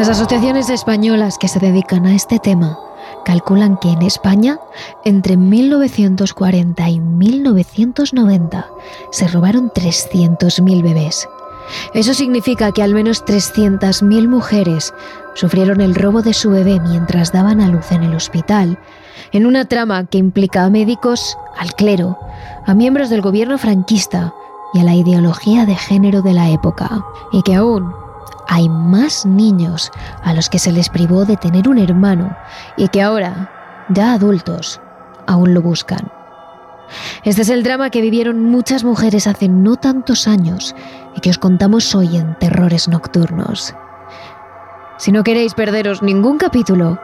Las asociaciones españolas que se dedican a este tema calculan que en España, entre 1940 y 1990, se robaron 300.000 bebés. Eso significa que al menos 300.000 mujeres sufrieron el robo de su bebé mientras daban a luz en el hospital, en una trama que implica a médicos, al clero, a miembros del gobierno franquista y a la ideología de género de la época, y que aún hay más niños a los que se les privó de tener un hermano y que ahora, ya adultos, aún lo buscan. Este es el drama que vivieron muchas mujeres hace no tantos años y que os contamos hoy en Terrores Nocturnos. Si no queréis perderos ningún capítulo,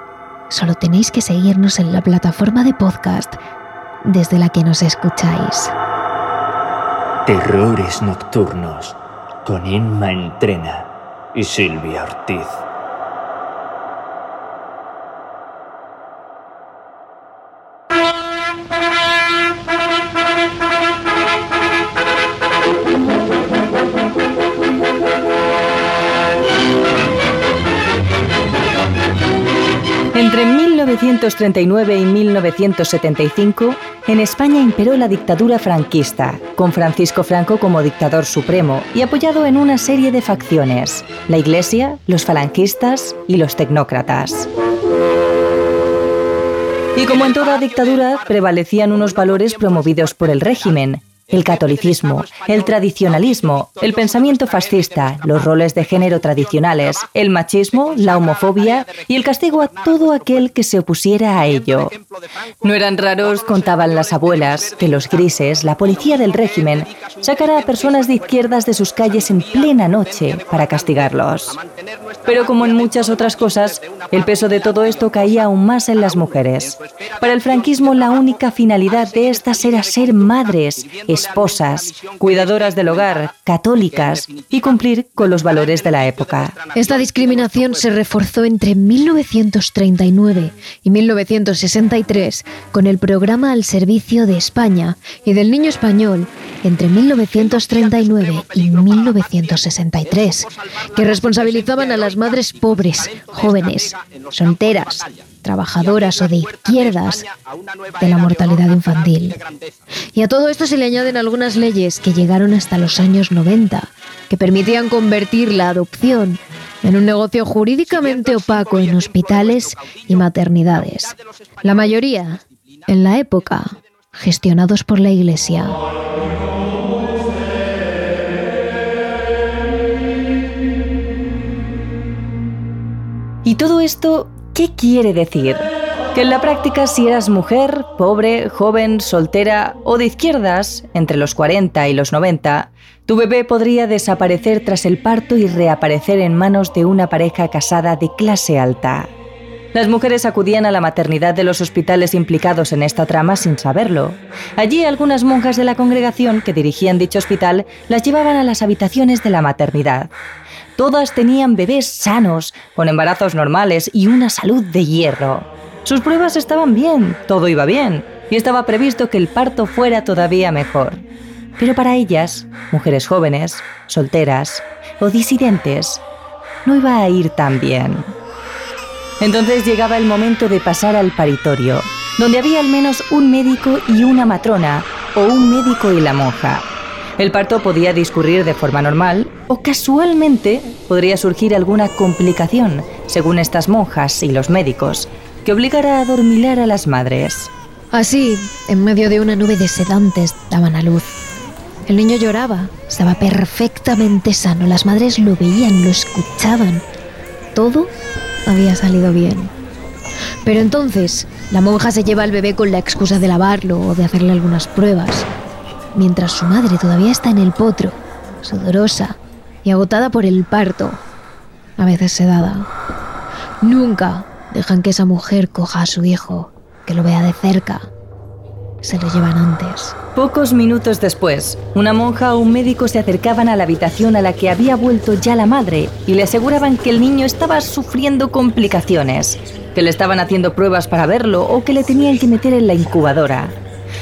solo tenéis que seguirnos en la plataforma de podcast desde la que nos escucháis. Terrores Nocturnos con Inma Entrena y Silvia Ortiz. 1939 y 1975, en España imperó la dictadura franquista, con Francisco Franco como dictador supremo y apoyado en una serie de facciones, la Iglesia, los falangistas y los tecnócratas. Y como en toda dictadura, prevalecían unos valores promovidos por el régimen, el catolicismo, el tradicionalismo, el pensamiento fascista, los roles de género tradicionales, el machismo, la homofobia y el castigo a todo aquel que se opusiera a ello. No eran raros, contaban las abuelas, que los grises, la policía del régimen, sacara a personas de izquierdas de sus calles en plena noche para castigarlos. Pero como en muchas otras cosas, el peso de todo esto caía aún más en las mujeres. Para el franquismo la única finalidad de estas era ser madres, esposas, cuidadoras del hogar, católicas y cumplir con los valores de la época. Esta discriminación se reforzó entre 1939 y 1963 con el programa al servicio de España y del niño español entre 1939 y 1963, que responsabilizaban a las madres pobres, jóvenes, solteras, trabajadoras o de izquierdas de la mortalidad infantil. Y a todo esto se le añaden algunas leyes que llegaron hasta los años 90, que permitían convertir la adopción en un negocio jurídicamente opaco en hospitales y maternidades. La mayoría, en la época, gestionados por la Iglesia. Y todo esto ¿Qué quiere decir? Que en la práctica si eras mujer, pobre, joven, soltera o de izquierdas, entre los 40 y los 90, tu bebé podría desaparecer tras el parto y reaparecer en manos de una pareja casada de clase alta. Las mujeres acudían a la maternidad de los hospitales implicados en esta trama sin saberlo. Allí algunas monjas de la congregación que dirigían dicho hospital las llevaban a las habitaciones de la maternidad. Todas tenían bebés sanos, con embarazos normales y una salud de hierro. Sus pruebas estaban bien, todo iba bien, y estaba previsto que el parto fuera todavía mejor. Pero para ellas, mujeres jóvenes, solteras o disidentes, no iba a ir tan bien. Entonces llegaba el momento de pasar al paritorio, donde había al menos un médico y una matrona, o un médico y la monja. El parto podía discurrir de forma normal o casualmente podría surgir alguna complicación, según estas monjas y los médicos, que obligara a dormilar a las madres. Así, en medio de una nube de sedantes, daban a luz. El niño lloraba, estaba perfectamente sano, las madres lo veían, lo escuchaban. Todo había salido bien. Pero entonces, la monja se lleva al bebé con la excusa de lavarlo o de hacerle algunas pruebas mientras su madre todavía está en el potro, sudorosa y agotada por el parto, a veces sedada. Nunca Dejan que esa mujer coja a su hijo, que lo vea de cerca. Se lo llevan antes. Pocos minutos después, una monja o un médico se acercaban a la habitación a la que había vuelto ya la madre y le aseguraban que el niño estaba sufriendo complicaciones, que le estaban haciendo pruebas para verlo o que le tenían que meter en la incubadora.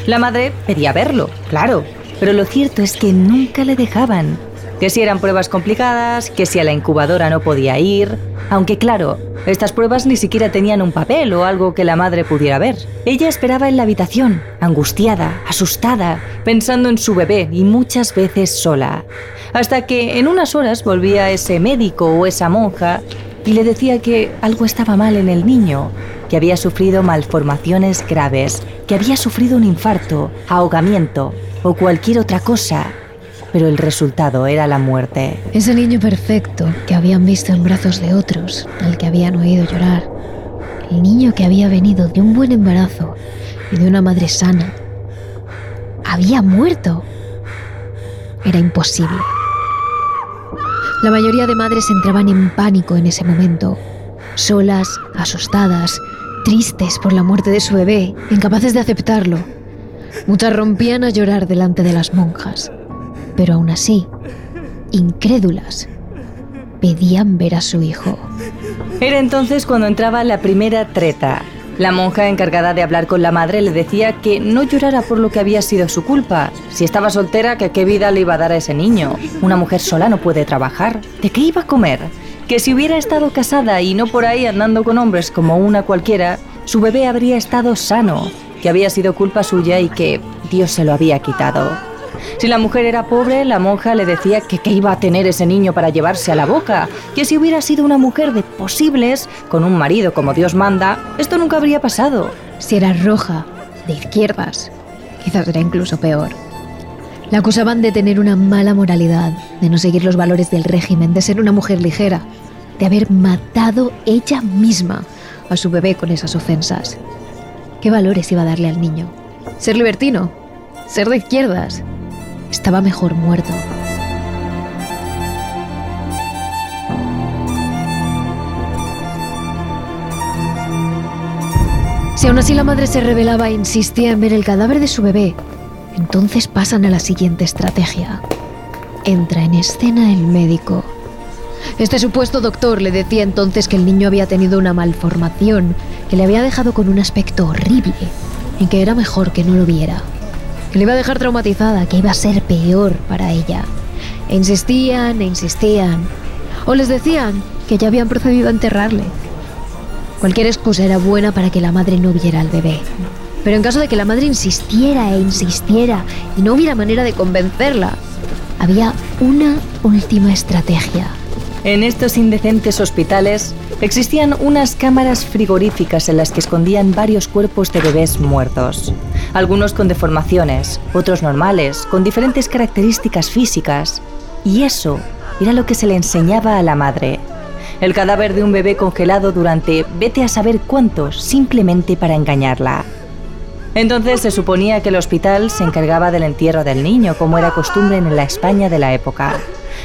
La madre pedía verlo, claro, pero lo cierto es que nunca le dejaban. Que si eran pruebas complicadas, que si a la incubadora no podía ir, aunque claro, estas pruebas ni siquiera tenían un papel o algo que la madre pudiera ver. Ella esperaba en la habitación, angustiada, asustada, pensando en su bebé y muchas veces sola. Hasta que en unas horas volvía ese médico o esa monja y le decía que algo estaba mal en el niño, que había sufrido malformaciones graves, que había sufrido un infarto, ahogamiento o cualquier otra cosa pero el resultado era la muerte. Ese niño perfecto que habían visto en brazos de otros, al que habían oído llorar. El niño que había venido de un buen embarazo y de una madre sana. Había muerto. Era imposible. La mayoría de madres entraban en pánico en ese momento, solas, asustadas, tristes por la muerte de su bebé, incapaces de aceptarlo. Muchas rompían a llorar delante de las monjas pero aún así, incrédulas, pedían ver a su hijo. Era entonces cuando entraba la primera treta. La monja encargada de hablar con la madre le decía que no llorara por lo que había sido su culpa. Si estaba soltera, que qué vida le iba a dar a ese niño. Una mujer sola no puede trabajar. ¿De qué iba a comer? Que si hubiera estado casada y no por ahí andando con hombres como una cualquiera, su bebé habría estado sano, que había sido culpa suya y que Dios se lo había quitado. Si la mujer era pobre, la monja le decía que qué iba a tener ese niño para llevarse a la boca, que si hubiera sido una mujer de posibles, con un marido como Dios manda, esto nunca habría pasado. Si era roja, de izquierdas, quizás era incluso peor. La acusaban de tener una mala moralidad, de no seguir los valores del régimen, de ser una mujer ligera, de haber matado ella misma a su bebé con esas ofensas. ¿Qué valores iba a darle al niño? ¿Ser libertino? ¿Ser de izquierdas? Estaba mejor muerto. Si aún así la madre se revelaba e insistía en ver el cadáver de su bebé, entonces pasan a la siguiente estrategia. Entra en escena el médico. Este supuesto doctor le decía entonces que el niño había tenido una malformación que le había dejado con un aspecto horrible y que era mejor que no lo viera que le iba a dejar traumatizada, que iba a ser peor para ella. E insistían e insistían. O les decían que ya habían procedido a enterrarle. Cualquier excusa era buena para que la madre no viera al bebé. Pero en caso de que la madre insistiera e insistiera y no hubiera manera de convencerla, había una última estrategia. En estos indecentes hospitales existían unas cámaras frigoríficas en las que escondían varios cuerpos de bebés muertos algunos con deformaciones, otros normales, con diferentes características físicas. Y eso era lo que se le enseñaba a la madre. El cadáver de un bebé congelado durante vete a saber cuántos, simplemente para engañarla. Entonces se suponía que el hospital se encargaba del entierro del niño, como era costumbre en la España de la época.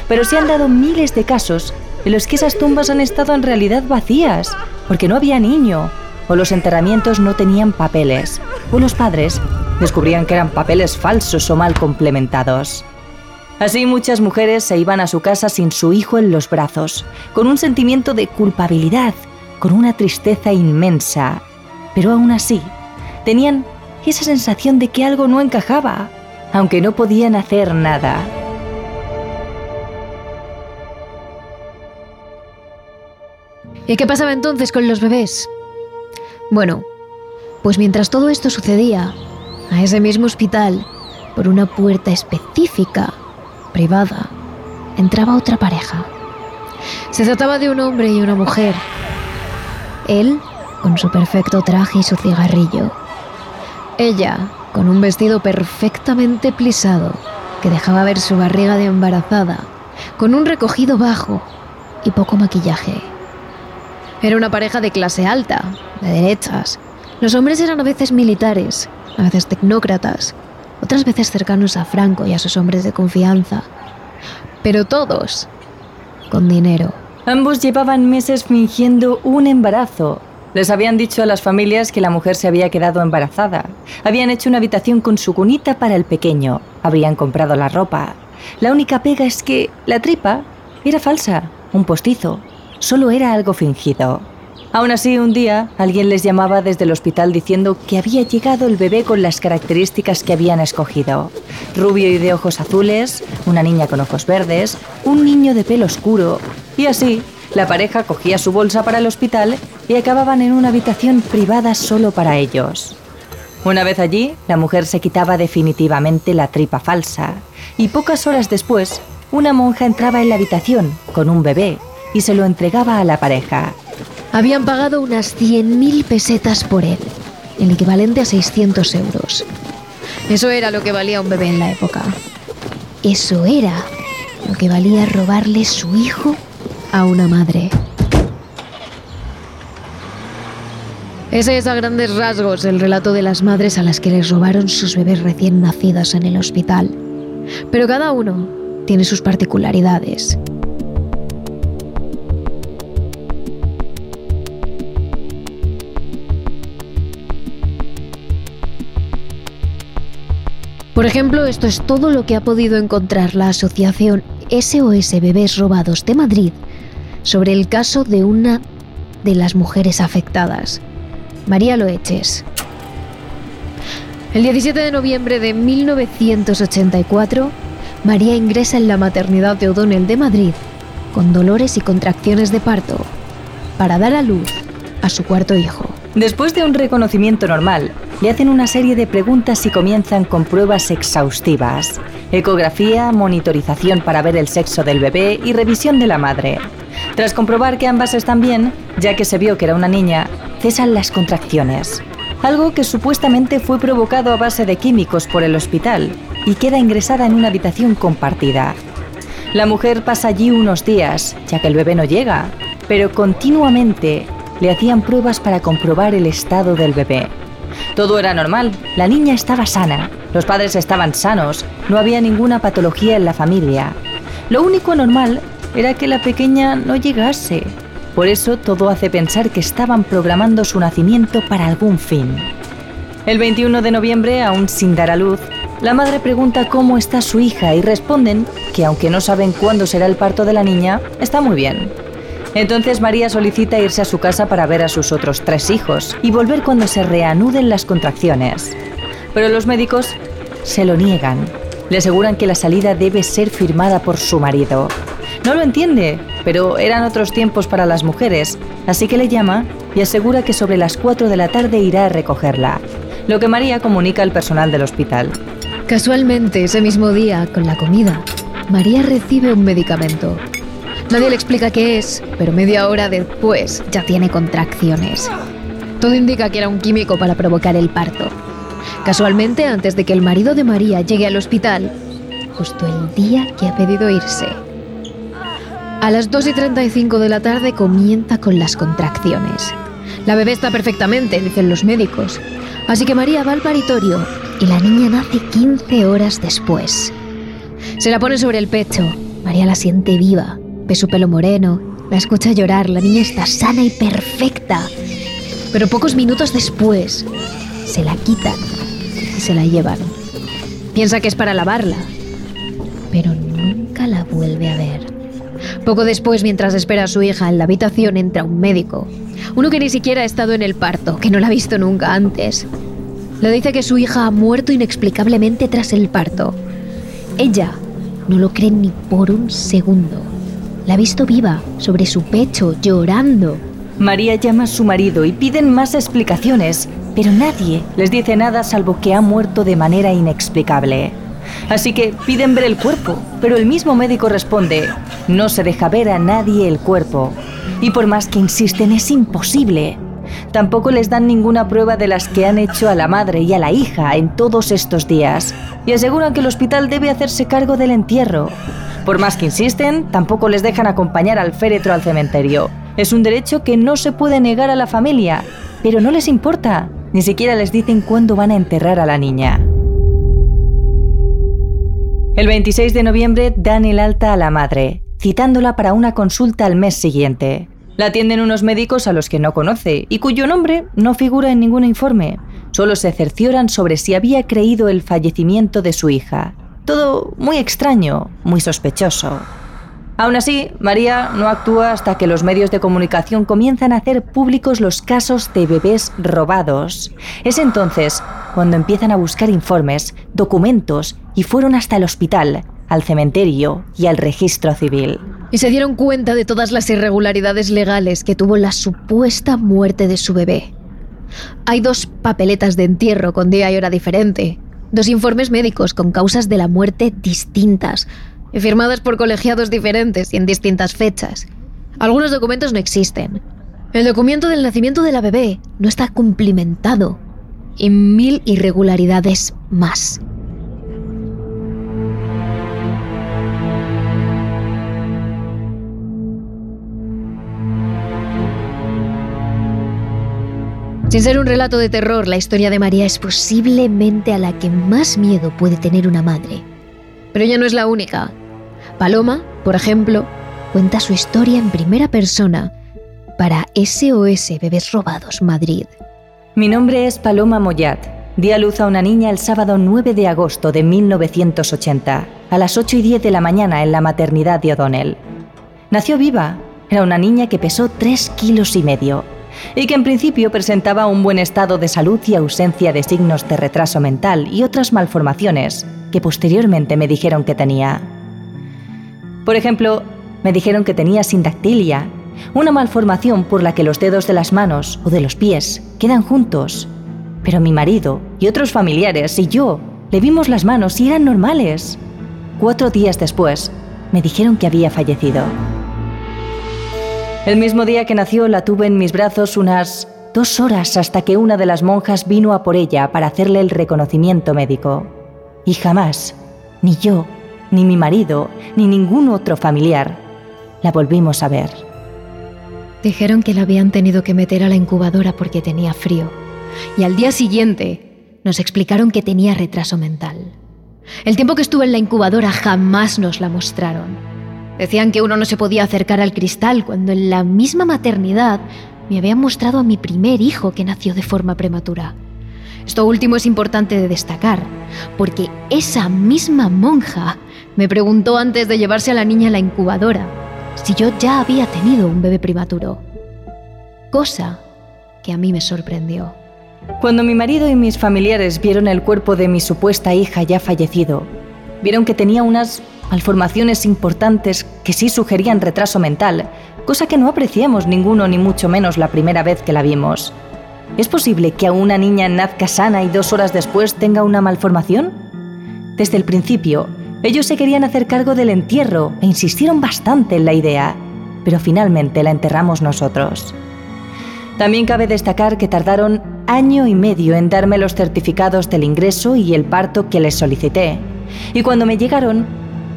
Pero se han dado miles de casos en los que esas tumbas han estado en realidad vacías, porque no había niño, o los enterramientos no tenían papeles, o los padres descubrían que eran papeles falsos o mal complementados. Así muchas mujeres se iban a su casa sin su hijo en los brazos, con un sentimiento de culpabilidad, con una tristeza inmensa, pero aún así tenían esa sensación de que algo no encajaba, aunque no podían hacer nada. ¿Y qué pasaba entonces con los bebés? Bueno, pues mientras todo esto sucedía, a ese mismo hospital, por una puerta específica, privada, entraba otra pareja. Se trataba de un hombre y una mujer. Él, con su perfecto traje y su cigarrillo. Ella, con un vestido perfectamente plisado, que dejaba ver su barriga de embarazada, con un recogido bajo y poco maquillaje. Era una pareja de clase alta, de derechas. Los hombres eran a veces militares, a veces tecnócratas, otras veces cercanos a Franco y a sus hombres de confianza. Pero todos con dinero. Ambos llevaban meses fingiendo un embarazo, Les habían dicho a las familias que la mujer se había quedado embarazada. Habían hecho una habitación con su cunita para el pequeño. Habían comprado la ropa. La única pega es que la tripa era falsa, un postizo. Solo era algo fingido. Aún así, un día alguien les llamaba desde el hospital diciendo que había llegado el bebé con las características que habían escogido. Rubio y de ojos azules, una niña con ojos verdes, un niño de pelo oscuro. Y así, la pareja cogía su bolsa para el hospital y acababan en una habitación privada solo para ellos. Una vez allí, la mujer se quitaba definitivamente la tripa falsa y pocas horas después, una monja entraba en la habitación con un bebé y se lo entregaba a la pareja. Habían pagado unas 100.000 pesetas por él, el equivalente a 600 euros. Eso era lo que valía un bebé en la época. Eso era lo que valía robarle su hijo a una madre. Ese es a grandes rasgos el relato de las madres a las que les robaron sus bebés recién nacidos en el hospital. Pero cada uno tiene sus particularidades. Ejemplo, esto es todo lo que ha podido encontrar la asociación SOS Bebés Robados de Madrid sobre el caso de una de las mujeres afectadas, María Loeches. El 17 de noviembre de 1984, María ingresa en la maternidad de O'Donnell de Madrid con dolores y contracciones de parto para dar a luz a su cuarto hijo. Después de un reconocimiento normal, le hacen una serie de preguntas y comienzan con pruebas exhaustivas. Ecografía, monitorización para ver el sexo del bebé y revisión de la madre. Tras comprobar que ambas están bien, ya que se vio que era una niña, cesan las contracciones. Algo que supuestamente fue provocado a base de químicos por el hospital y queda ingresada en una habitación compartida. La mujer pasa allí unos días, ya que el bebé no llega, pero continuamente le hacían pruebas para comprobar el estado del bebé. Todo era normal, la niña estaba sana, los padres estaban sanos, no había ninguna patología en la familia. Lo único normal era que la pequeña no llegase. Por eso todo hace pensar que estaban programando su nacimiento para algún fin. El 21 de noviembre, aún sin dar a luz, la madre pregunta cómo está su hija y responden que aunque no saben cuándo será el parto de la niña, está muy bien. Entonces María solicita irse a su casa para ver a sus otros tres hijos y volver cuando se reanuden las contracciones. Pero los médicos se lo niegan. Le aseguran que la salida debe ser firmada por su marido. No lo entiende, pero eran otros tiempos para las mujeres, así que le llama y asegura que sobre las 4 de la tarde irá a recogerla, lo que María comunica al personal del hospital. Casualmente, ese mismo día, con la comida, María recibe un medicamento. Nadie le explica qué es, pero media hora después ya tiene contracciones. Todo indica que era un químico para provocar el parto. Casualmente, antes de que el marido de María llegue al hospital, justo el día que ha pedido irse. A las 2 y 35 de la tarde comienza con las contracciones. La bebé está perfectamente, dicen los médicos. Así que María va al paritorio y la niña nace 15 horas después. Se la pone sobre el pecho. María la siente viva, ve su pelo moreno, la escucha llorar, la niña está sana y perfecta. Pero pocos minutos después, se la quitan y se la llevan. Piensa que es para lavarla, pero nunca la vuelve a ver. Poco después, mientras espera a su hija en la habitación, entra un médico. Uno que ni siquiera ha estado en el parto, que no la ha visto nunca antes. Le dice que su hija ha muerto inexplicablemente tras el parto. Ella no lo cree ni por un segundo. La ha visto viva, sobre su pecho, llorando. María llama a su marido y piden más explicaciones, pero nadie les dice nada salvo que ha muerto de manera inexplicable. Así que piden ver el cuerpo, pero el mismo médico responde, no se deja ver a nadie el cuerpo. Y por más que insisten, es imposible. Tampoco les dan ninguna prueba de las que han hecho a la madre y a la hija en todos estos días, y aseguran que el hospital debe hacerse cargo del entierro. Por más que insisten, tampoco les dejan acompañar al féretro al cementerio. Es un derecho que no se puede negar a la familia, pero no les importa. Ni siquiera les dicen cuándo van a enterrar a la niña. El 26 de noviembre dan el alta a la madre, citándola para una consulta al mes siguiente. La atienden unos médicos a los que no conoce y cuyo nombre no figura en ningún informe. Solo se cercioran sobre si había creído el fallecimiento de su hija. Todo muy extraño, muy sospechoso. Aún así, María no actúa hasta que los medios de comunicación comienzan a hacer públicos los casos de bebés robados. Es entonces cuando empiezan a buscar informes, documentos y fueron hasta el hospital, al cementerio y al registro civil. Y se dieron cuenta de todas las irregularidades legales que tuvo la supuesta muerte de su bebé. Hay dos papeletas de entierro con día y hora diferente, dos informes médicos con causas de la muerte distintas, firmadas por colegiados diferentes y en distintas fechas. Algunos documentos no existen. El documento del nacimiento de la bebé no está cumplimentado. Y mil irregularidades más. Sin ser un relato de terror, la historia de María es posiblemente a la que más miedo puede tener una madre. Pero ella no es la única. Paloma, por ejemplo, cuenta su historia en primera persona para SOS Bebés Robados Madrid. Mi nombre es Paloma Moyat. Di a luz a una niña el sábado 9 de agosto de 1980, a las 8 y 10 de la mañana en la maternidad de O'Donnell. Nació viva. Era una niña que pesó 3 kilos y medio y que en principio presentaba un buen estado de salud y ausencia de signos de retraso mental y otras malformaciones que posteriormente me dijeron que tenía. Por ejemplo, me dijeron que tenía sindactilia, una malformación por la que los dedos de las manos o de los pies quedan juntos. Pero mi marido y otros familiares y yo le vimos las manos y eran normales. Cuatro días después, me dijeron que había fallecido. El mismo día que nació la tuve en mis brazos unas dos horas hasta que una de las monjas vino a por ella para hacerle el reconocimiento médico. Y jamás, ni yo, ni mi marido, ni ningún otro familiar, la volvimos a ver. Dijeron que la habían tenido que meter a la incubadora porque tenía frío. Y al día siguiente nos explicaron que tenía retraso mental. El tiempo que estuve en la incubadora jamás nos la mostraron. Decían que uno no se podía acercar al cristal cuando en la misma maternidad me habían mostrado a mi primer hijo que nació de forma prematura. Esto último es importante de destacar, porque esa misma monja me preguntó antes de llevarse a la niña a la incubadora si yo ya había tenido un bebé prematuro. Cosa que a mí me sorprendió. Cuando mi marido y mis familiares vieron el cuerpo de mi supuesta hija ya fallecido, vieron que tenía unas malformaciones importantes que sí sugerían retraso mental, cosa que no apreciamos ninguno ni mucho menos la primera vez que la vimos. ¿Es posible que a una niña nazca sana y dos horas después tenga una malformación? Desde el principio, ellos se querían hacer cargo del entierro e insistieron bastante en la idea, pero finalmente la enterramos nosotros. También cabe destacar que tardaron año y medio en darme los certificados del ingreso y el parto que les solicité, y cuando me llegaron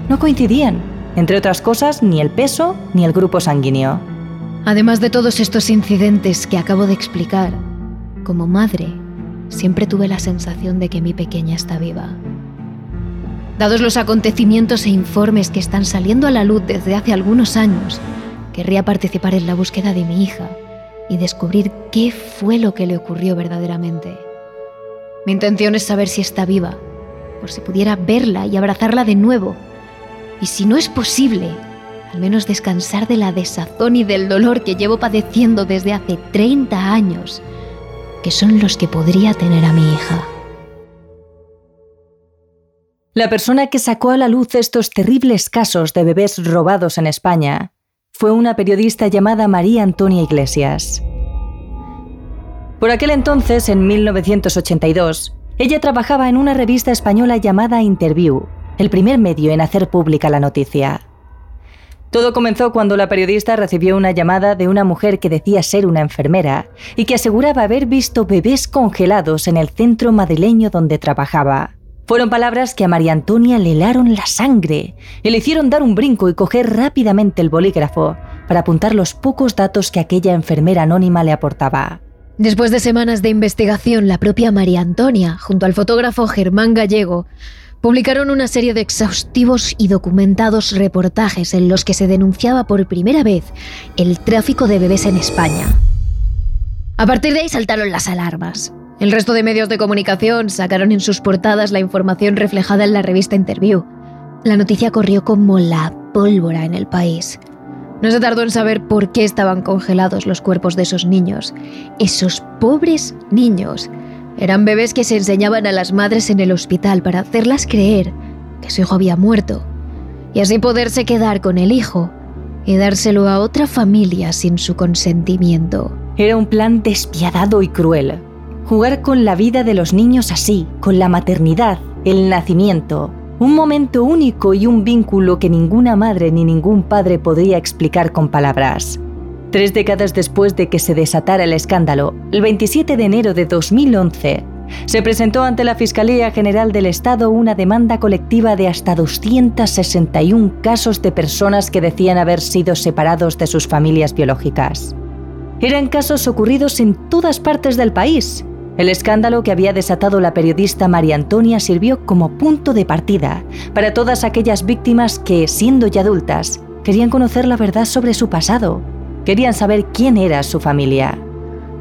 no coincidían. Entre otras cosas, ni el peso ni el grupo sanguíneo. Además de todos estos incidentes que acabo de explicar, como madre, siempre tuve la sensación de que mi pequeña está viva. Dados los acontecimientos e informes que están saliendo a la luz desde hace algunos años, querría participar en la búsqueda de mi hija y descubrir qué fue lo que le ocurrió verdaderamente. Mi intención es saber si está viva, por si pudiera verla y abrazarla de nuevo y si no es posible, al menos descansar de la desazón y del dolor que llevo padeciendo desde hace 30 años, que son los que podría tener a mi hija. La persona que sacó a la luz estos terribles casos de bebés robados en España fue una periodista llamada María Antonia Iglesias. Por aquel entonces, en 1982, ella trabajaba en una revista española llamada Interview, el primer medio en hacer pública la noticia. Todo comenzó cuando la periodista recibió una llamada de una mujer que decía ser una enfermera y que aseguraba haber visto bebés congelados en el centro madrileño donde trabajaba. Fueron palabras que a María Antonia le helaron la sangre y le hicieron dar un brinco y coger rápidamente el bolígrafo para apuntar los pocos datos que aquella enfermera anónima le aportaba. Después de semanas de investigación, la propia María Antonia, junto al fotógrafo Germán Gallego, publicaron una serie de exhaustivos y documentados reportajes en los que se denunciaba por primera vez el tráfico de bebés en España. A partir de ahí saltaron las alarmas. El resto de medios de comunicación sacaron en sus portadas la información reflejada en la revista Interview. La noticia corrió como la pólvora en el país. No se tardó en saber por qué estaban congelados los cuerpos de esos niños. Esos pobres niños eran bebés que se enseñaban a las madres en el hospital para hacerlas creer que su hijo había muerto y así poderse quedar con el hijo y dárselo a otra familia sin su consentimiento. Era un plan despiadado y cruel. Jugar con la vida de los niños así, con la maternidad, el nacimiento, un momento único y un vínculo que ninguna madre ni ningún padre podría explicar con palabras. Tres décadas después de que se desatara el escándalo, el 27 de enero de 2011, se presentó ante la Fiscalía General del Estado una demanda colectiva de hasta 261 casos de personas que decían haber sido separados de sus familias biológicas. Eran casos ocurridos en todas partes del país. El escándalo que había desatado la periodista María Antonia sirvió como punto de partida para todas aquellas víctimas que, siendo ya adultas, querían conocer la verdad sobre su pasado Querían saber quién era su familia.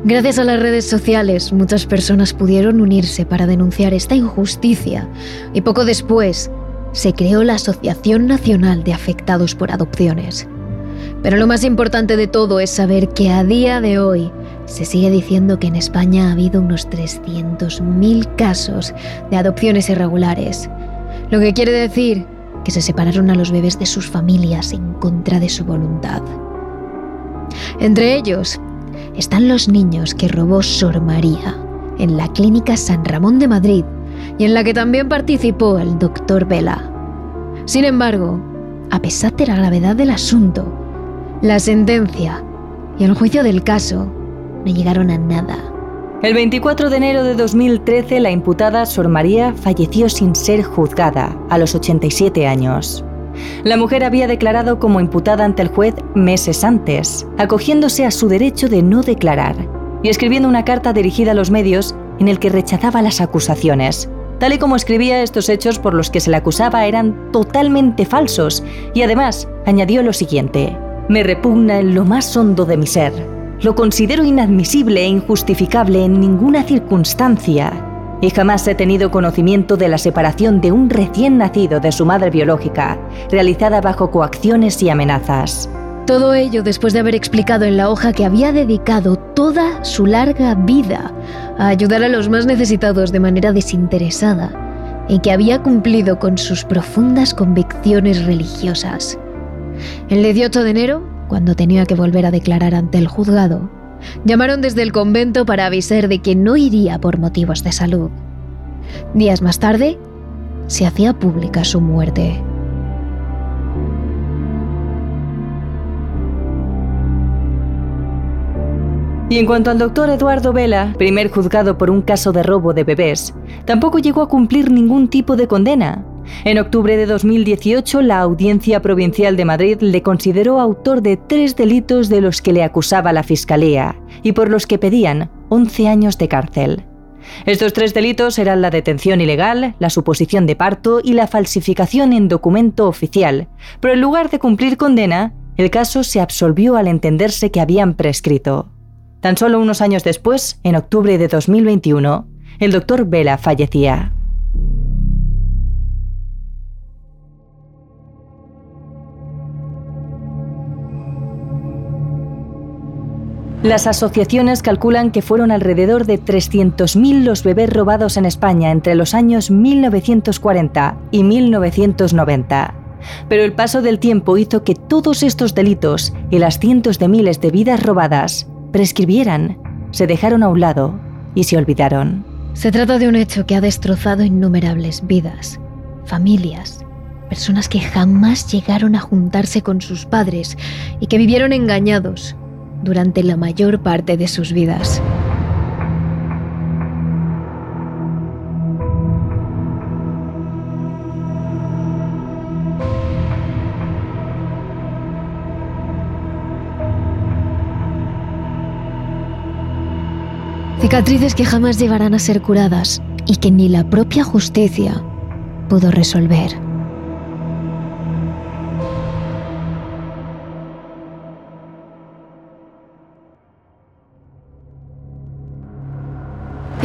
Gracias a las redes sociales, muchas personas pudieron unirse para denunciar esta injusticia y poco después se creó la Asociación Nacional de Afectados por Adopciones. Pero lo más importante de todo es saber que a día de hoy se sigue diciendo que en España ha habido unos 300.000 casos de adopciones irregulares, lo que quiere decir que se separaron a los bebés de sus familias en contra de su voluntad. Entre ellos están los niños que robó Sor María en la Clínica San Ramón de Madrid y en la que también participó el doctor Vela. Sin embargo, a pesar de la gravedad del asunto, la sentencia y el juicio del caso no llegaron a nada. El 24 de enero de 2013, la imputada Sor María falleció sin ser juzgada, a los 87 años. La mujer había declarado como imputada ante el juez meses antes, acogiéndose a su derecho de no declarar y escribiendo una carta dirigida a los medios en el que rechazaba las acusaciones. Tal y como escribía, estos hechos por los que se le acusaba eran totalmente falsos y además añadió lo siguiente, me repugna en lo más hondo de mi ser. Lo considero inadmisible e injustificable en ninguna circunstancia y jamás he tenido conocimiento de la separación de un recién nacido de su madre biológica, realizada bajo coacciones y amenazas. Todo ello después de haber explicado en la hoja que había dedicado toda su larga vida a ayudar a los más necesitados de manera desinteresada y que había cumplido con sus profundas convicciones religiosas. El 18 de enero, cuando tenía que volver a declarar ante el juzgado, Llamaron desde el convento para avisar de que no iría por motivos de salud. Días más tarde, se hacía pública su muerte. Y en cuanto al doctor Eduardo Vela, primer juzgado por un caso de robo de bebés, tampoco llegó a cumplir ningún tipo de condena. En octubre de 2018, la Audiencia Provincial de Madrid le consideró autor de tres delitos de los que le acusaba la Fiscalía y por los que pedían 11 años de cárcel. Estos tres delitos eran la detención ilegal, la suposición de parto y la falsificación en documento oficial, pero en lugar de cumplir condena, el caso se absolvió al entenderse que habían prescrito. Tan solo unos años después, en octubre de 2021, el doctor Vela fallecía. Las asociaciones calculan que fueron alrededor de 300.000 los bebés robados en España entre los años 1940 y 1990. Pero el paso del tiempo hizo que todos estos delitos y las cientos de miles de vidas robadas prescribieran, se dejaron a un lado y se olvidaron. Se trata de un hecho que ha destrozado innumerables vidas, familias, personas que jamás llegaron a juntarse con sus padres y que vivieron engañados durante la mayor parte de sus vidas. Cicatrices que jamás llegarán a ser curadas y que ni la propia justicia pudo resolver.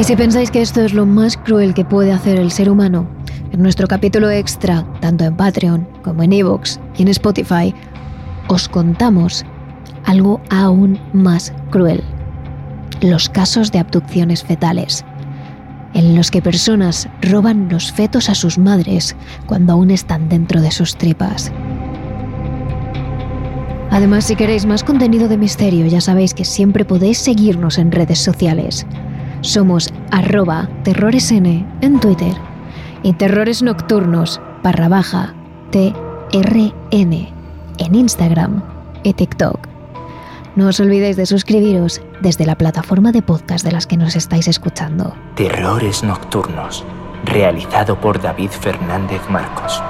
Si pensáis que esto es lo más cruel que puede hacer el ser humano, en nuestro capítulo extra, tanto en Patreon como en Evox y en Spotify, os contamos algo aún más cruel. Los casos de abducciones fetales, en los que personas roban los fetos a sus madres cuando aún están dentro de sus tripas. Además, si queréis más contenido de misterio, ya sabéis que siempre podéis seguirnos en redes sociales. Somos arroba terroresn en Twitter y terrores nocturnos barra baja TRN en Instagram y TikTok. No os olvidéis de suscribiros desde la plataforma de podcast de las que nos estáis escuchando. Terrores Nocturnos, realizado por David Fernández Marcos.